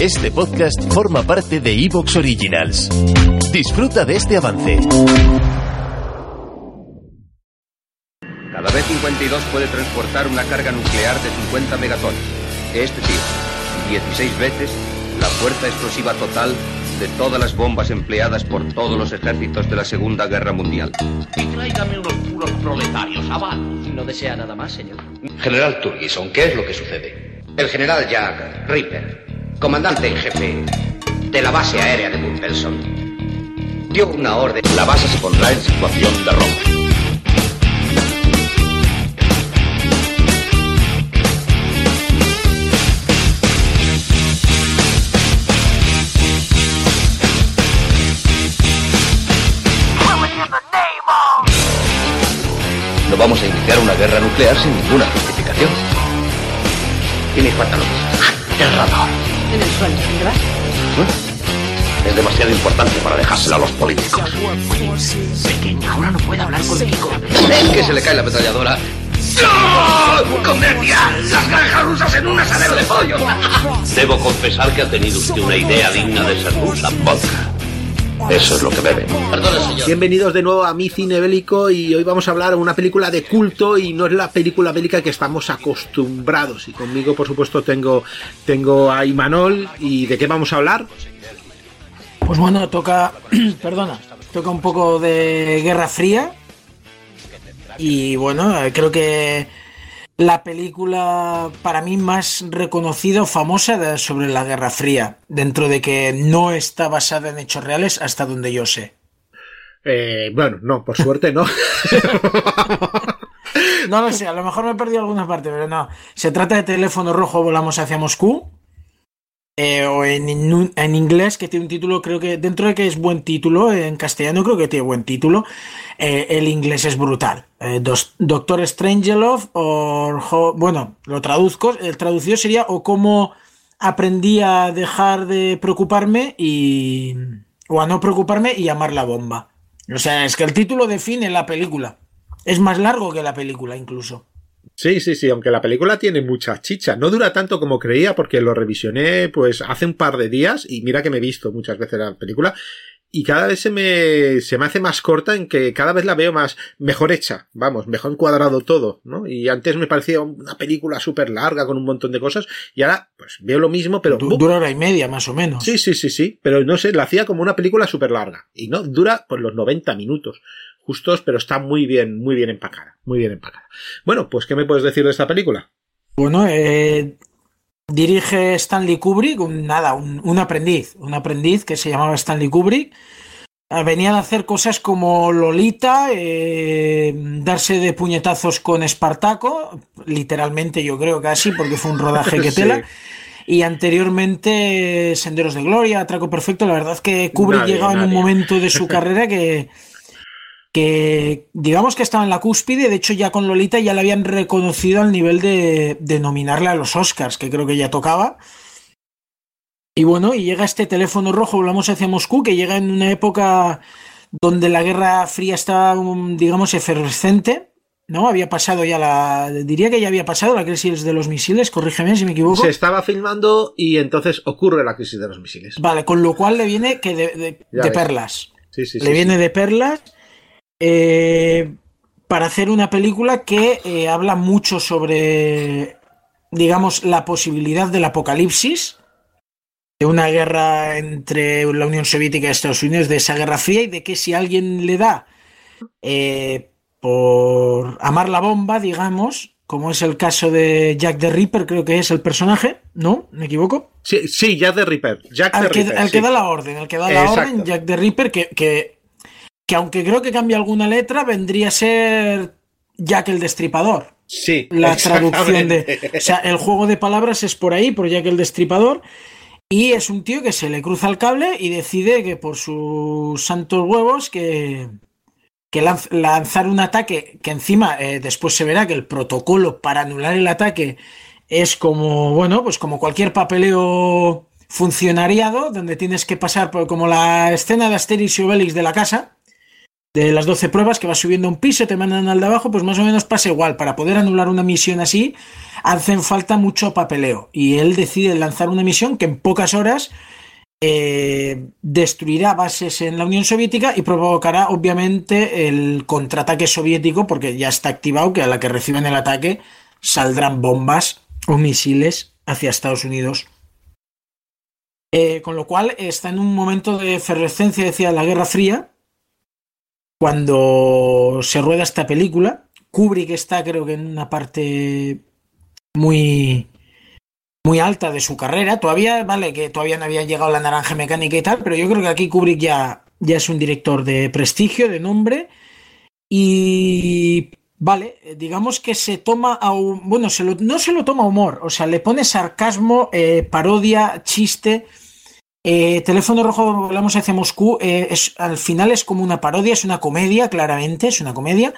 Este podcast forma parte de Evox Originals. Disfruta de este avance. Cada B-52 puede transportar una carga nuclear de 50 megatones. Es decir, 16 veces la fuerza explosiva total de todas las bombas empleadas por todos los ejércitos de la Segunda Guerra Mundial. Y tráigame unos puros proletarios, abajo. ¿No desea nada más, señor? General Turgison, ¿qué es lo que sucede? El general Jack Ripper, comandante en jefe de la base aérea de Bumpelson, dio una orden. La base se pondrá en situación de robo. No vamos a iniciar una guerra nuclear sin ninguna justificación. Y mis pantalones. El radar. En el suelo, ¿dónde vas? Es demasiado importante para dejárselo a los políticos. Pequeña, ahora no puedo hablar contigo. Es que se le cae la ametralladora. ¡No! ¡Convertia! ¡Las granjas rusas en un asadero de pollo! Debo confesar que ha tenido usted una idea digna de ser rusa. Vodka. Eso es lo que beben. Perdone, señor. Bienvenidos de nuevo a mi cine bélico y hoy vamos a hablar de una película de culto y no es la película bélica que estamos acostumbrados. Y conmigo, por supuesto, tengo, tengo a Imanol. ¿Y de qué vamos a hablar? Pues bueno, toca, perdona, toca un poco de Guerra Fría. Y bueno, eh, creo que la película para mí más reconocida o famosa de- sobre la Guerra Fría, dentro de que no está basada en hechos reales hasta donde yo sé. Eh, bueno, no, por suerte no. No lo sé, a lo mejor me he perdido alguna parte, pero no. Se trata de Teléfono Rojo, volamos hacia Moscú. Eh, o en, in- en inglés, que tiene un título, creo que dentro de que es buen título, en castellano creo que tiene buen título, eh, el inglés es brutal. Eh, dos- Doctor Strangelove, o bueno, lo traduzco, el traducido sería o cómo aprendí a dejar de preocuparme y... o a no preocuparme y amar la bomba. O sea, es que el título define la película. Es más largo que la película incluso. Sí, sí, sí, aunque la película tiene mucha chicha. No dura tanto como creía porque lo revisioné pues hace un par de días y mira que me he visto muchas veces la película y cada vez se me, se me hace más corta en que cada vez la veo más mejor hecha, vamos, mejor encuadrado todo, ¿no? Y antes me parecía una película súper larga con un montón de cosas y ahora pues veo lo mismo pero... Du- dura hora y media más o menos. Sí, sí, sí, sí, pero no sé, la hacía como una película súper larga y no, dura pues los 90 minutos justos, pero está muy bien, muy bien empacada, muy bien empacada. Bueno, pues ¿qué me puedes decir de esta película? Bueno, eh, dirige Stanley Kubrick, un, nada, un, un aprendiz, un aprendiz que se llamaba Stanley Kubrick. Eh, Venía a hacer cosas como Lolita, eh, darse de puñetazos con Espartaco, literalmente yo creo casi, porque fue un rodaje que Sí. tela. Y anteriormente Senderos de Gloria, Atraco Perfecto. La verdad es que Kubrick Nadie, llegaba en un momento de su carrera que, que digamos que estaba en la cúspide. De hecho, ya con Lolita ya la habían reconocido al nivel de, de nominarle a los Oscars, que creo que ya tocaba. Y bueno, y llega este teléfono rojo, volvamos hacia Moscú, que llega en una época donde la Guerra Fría está, um, digamos, efervescente. ¿No? Había pasado ya la. Diría que ya había pasado la crisis de los misiles, corrígeme si me equivoco. Se estaba filmando y entonces ocurre la crisis de los misiles. Vale, con lo cual le viene que de, perlas. Sí, sí, le sí, viene de perlas eh, para hacer una película que eh, habla mucho sobre, digamos, la posibilidad del apocalipsis, de una guerra entre la Unión Soviética y Estados Unidos, de esa guerra fría y de que si alguien le da eh, por amar la bomba, digamos, como es el caso de Jack the Ripper, creo que es el personaje, ¿no? ¿Me equivoco? Sí, sí, Jack the Ripper. Jack al the que, Ripper, al que da la orden, al que da la Exacto. orden, Jack the Ripper, que, que, que aunque creo que cambia alguna letra, vendría a ser Jack el Destripador. Sí. La traducción de. O sea, el juego de palabras es por ahí, por Jack el Destripador. Y es un tío que se le cruza el cable y decide que por sus santos huevos que, que lanzar un ataque que encima eh, después se verá que el protocolo para anular el ataque es como, bueno, pues como cualquier papeleo funcionariado donde tienes que pasar por como la escena de Asterix y Obelix de la casa de las 12 pruebas que vas subiendo un piso, te mandan al de abajo, pues más o menos pasa igual. Para poder anular una misión así, hacen falta mucho papeleo. Y él decide lanzar una misión que en pocas horas eh, destruirá bases en la Unión Soviética y provocará obviamente el contraataque soviético, porque ya está activado que a la que reciben el ataque saldrán bombas o misiles hacia Estados Unidos. Eh, con lo cual está en un momento de efervescencia, decía, la Guerra Fría, cuando se rueda esta película. Kubrick está, creo que, en una parte muy, muy alta de su carrera. Todavía, vale, que todavía no había llegado la naranja mecánica y tal, pero yo creo que aquí Kubrick ya, ya es un director de prestigio, de nombre. Y vale, digamos que se toma a bueno, no se lo toma humor, o sea, le pone sarcasmo, eh, parodia, chiste. Eh, Teléfono Rojo, volvamos hacia Moscú, eh, es, al final es como una parodia, es una comedia, claramente, es una comedia,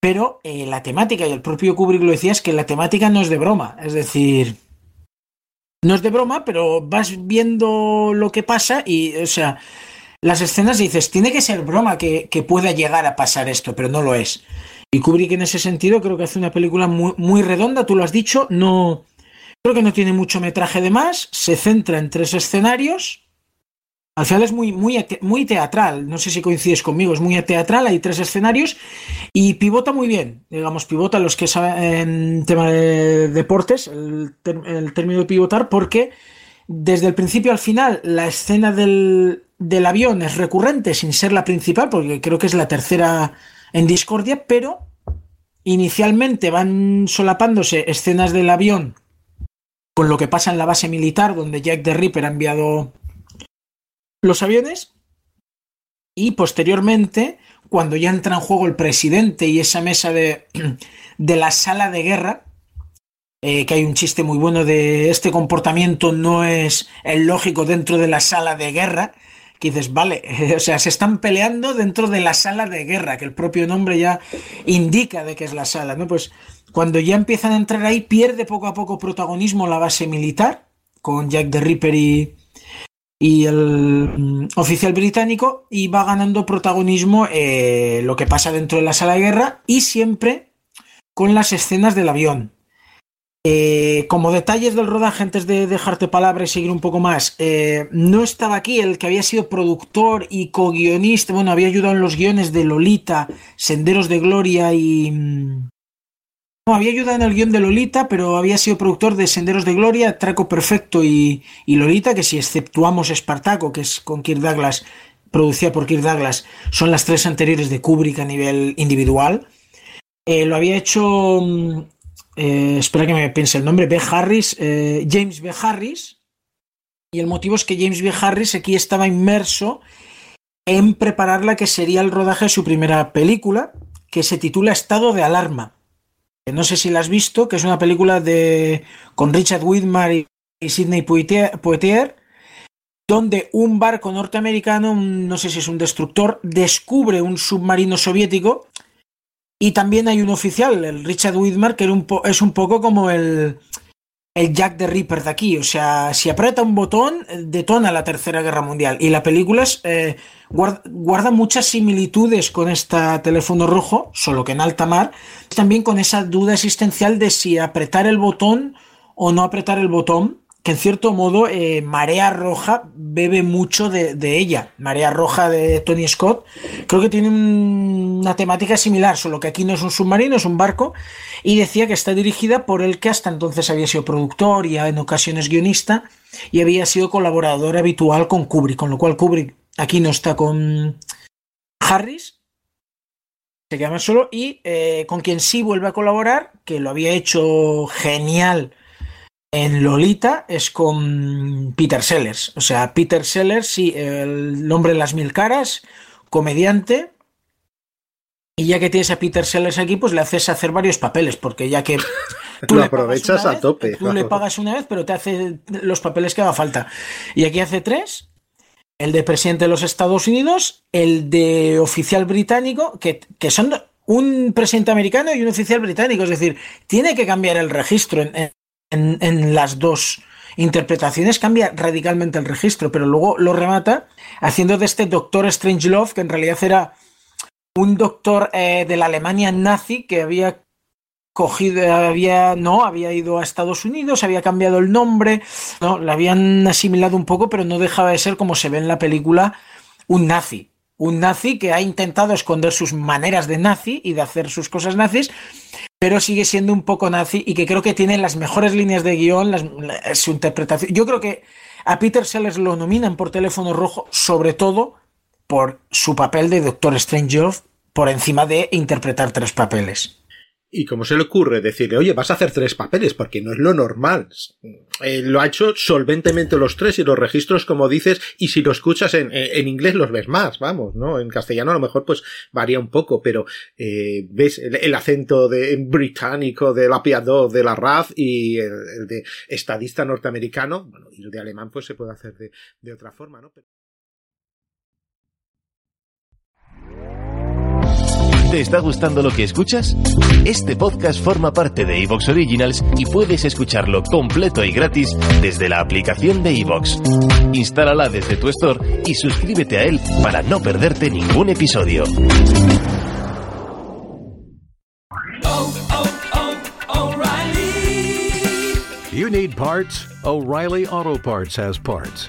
pero eh, la temática, y el propio Kubrick lo decía, es que la temática no es de broma, es decir, no es de broma, pero vas viendo lo que pasa y, o sea, las escenas dices, tiene que ser broma que, pueda llegar a pasar esto, pero no lo es. Y Kubrick en ese sentido creo que hace una película muy redonda, tú lo has dicho, no Creo que no tiene mucho metraje de más, se centra en tres escenarios. Al final es muy, muy, muy teatral, no sé si coincides conmigo, es muy teatral, hay tres escenarios y pivota muy bien, digamos, pivota los que saben en tema de deportes, el, el término de pivotar, porque desde el principio al final la escena del, del avión es recurrente sin ser la principal, porque creo que es la tercera en discordia, pero inicialmente van solapándose escenas del avión con lo que pasa en la base militar donde Jack the Ripper ha enviado los aviones. Y posteriormente, cuando ya entra en juego el presidente y esa mesa de, de la sala de guerra, eh, que hay un chiste muy bueno de este comportamiento no es el lógico dentro de la sala de guerra, que dices, vale, o sea, se están peleando dentro de la sala de guerra, que el propio nombre ya indica de que es la sala, ¿no? Pues cuando ya empiezan a entrar ahí, pierde poco a poco protagonismo la base militar, con Jack the Ripper y, y el mm, oficial británico, y va ganando protagonismo eh, lo que pasa dentro de la sala de guerra y siempre con las escenas del avión. Eh, como detalles del rodaje, antes de dejarte palabra y seguir un poco más, eh, no estaba aquí el que había sido productor y co-guionista, bueno, había ayudado en los guiones de Lolita, Senderos de Gloria y, mm, no, había ayudado en el guion de Lolita, pero había sido productor de Senderos de Gloria, Traco Perfecto y, Lolita, que si exceptuamos Espartaco, que es con Kirk Douglas, producida por Kirk Douglas, son las tres anteriores de Kubrick a nivel individual. Eh, lo había hecho, mm, eh, espera que me piense el nombre, B. Harris, eh, James B. Harris. Y el motivo es que James B. Harris aquí estaba inmerso en preparar la que sería el rodaje de su primera película, que se titula Estado de Alarma no sé si la has visto, que es una película de con Richard Widmar y, Sidney Poitier, donde un barco norteamericano, no sé si es un destructor, descubre un submarino soviético y también hay un oficial, el Richard Widmar, que es un poco como el, el Jack the Ripper de aquí. O sea, si aprieta un botón, detona la Tercera Guerra Mundial. Y la película eh, guarda, muchas similitudes con este teléfono rojo, solo que en alta mar. También con esa duda existencial de si apretar el botón o no apretar el botón que en cierto modo eh, Marea Roja bebe mucho de, ella. Marea Roja de Tony Scott creo que tiene una temática similar, solo que aquí no es un submarino, es un barco, y decía que está dirigida por el que hasta entonces había sido productor y en ocasiones guionista, y había sido colaborador habitual con Kubrick, con lo cual Kubrick aquí no está con Harris, se llama solo, y eh, con quien sí vuelve a colaborar, que lo había hecho genial en Lolita es con Peter Sellers. O sea, Peter Sellers, sí, el hombre de las mil caras, comediante. Y ya que tienes a Peter Sellers aquí, pues le haces hacer varios papeles, porque ya que tú lo aprovechas a tope. Tú le pagas una vez, pero te hace los papeles que haga falta. Y aquí hace tres. El de presidente de los Estados Unidos, el de oficial británico, que, que son un presidente americano y un oficial británico. Es decir, tiene que cambiar el registro en, en las dos interpretaciones, cambia radicalmente el registro, pero luego lo remata haciendo de este Doctor Strangelove, que en realidad era un doctor eh, de la Alemania nazi que había cogido, había, no, había ido a Estados Unidos, había cambiado el nombre, no, lo habían asimilado un poco, pero no dejaba de ser, como se ve en la película, un nazi. Un nazi que ha intentado esconder sus maneras de nazi y de hacer sus cosas nazis, pero sigue siendo un poco nazi y que creo que tiene las mejores líneas de guion, su interpretación. Yo creo que a Peter Sellers lo nominan por teléfono rojo, sobre todo por su papel de Doctor Strange por encima de interpretar tres papeles. ¿Y cómo se le ocurre decirle, oye, vas a hacer tres papeles? Porque no es lo normal. Eh, lo ha hecho solventemente los tres y los registros, como dices, y si lo escuchas en, en inglés los ves más, vamos, ¿no? En castellano a lo mejor pues varía un poco, pero eh, ves el, acento de, británico de la Piadó, de la RAF y el, de estadista norteamericano, bueno, y el de alemán pues se puede hacer de, de otra forma, ¿no? ¿Te está gustando lo que escuchas? Este podcast forma parte de Evox Originals y puedes escucharlo completo y gratis desde la aplicación de Evox. Instálala desde tu store y suscríbete a él para no perderte ningún episodio. You need parts? O'Reilly Auto Parts has parts.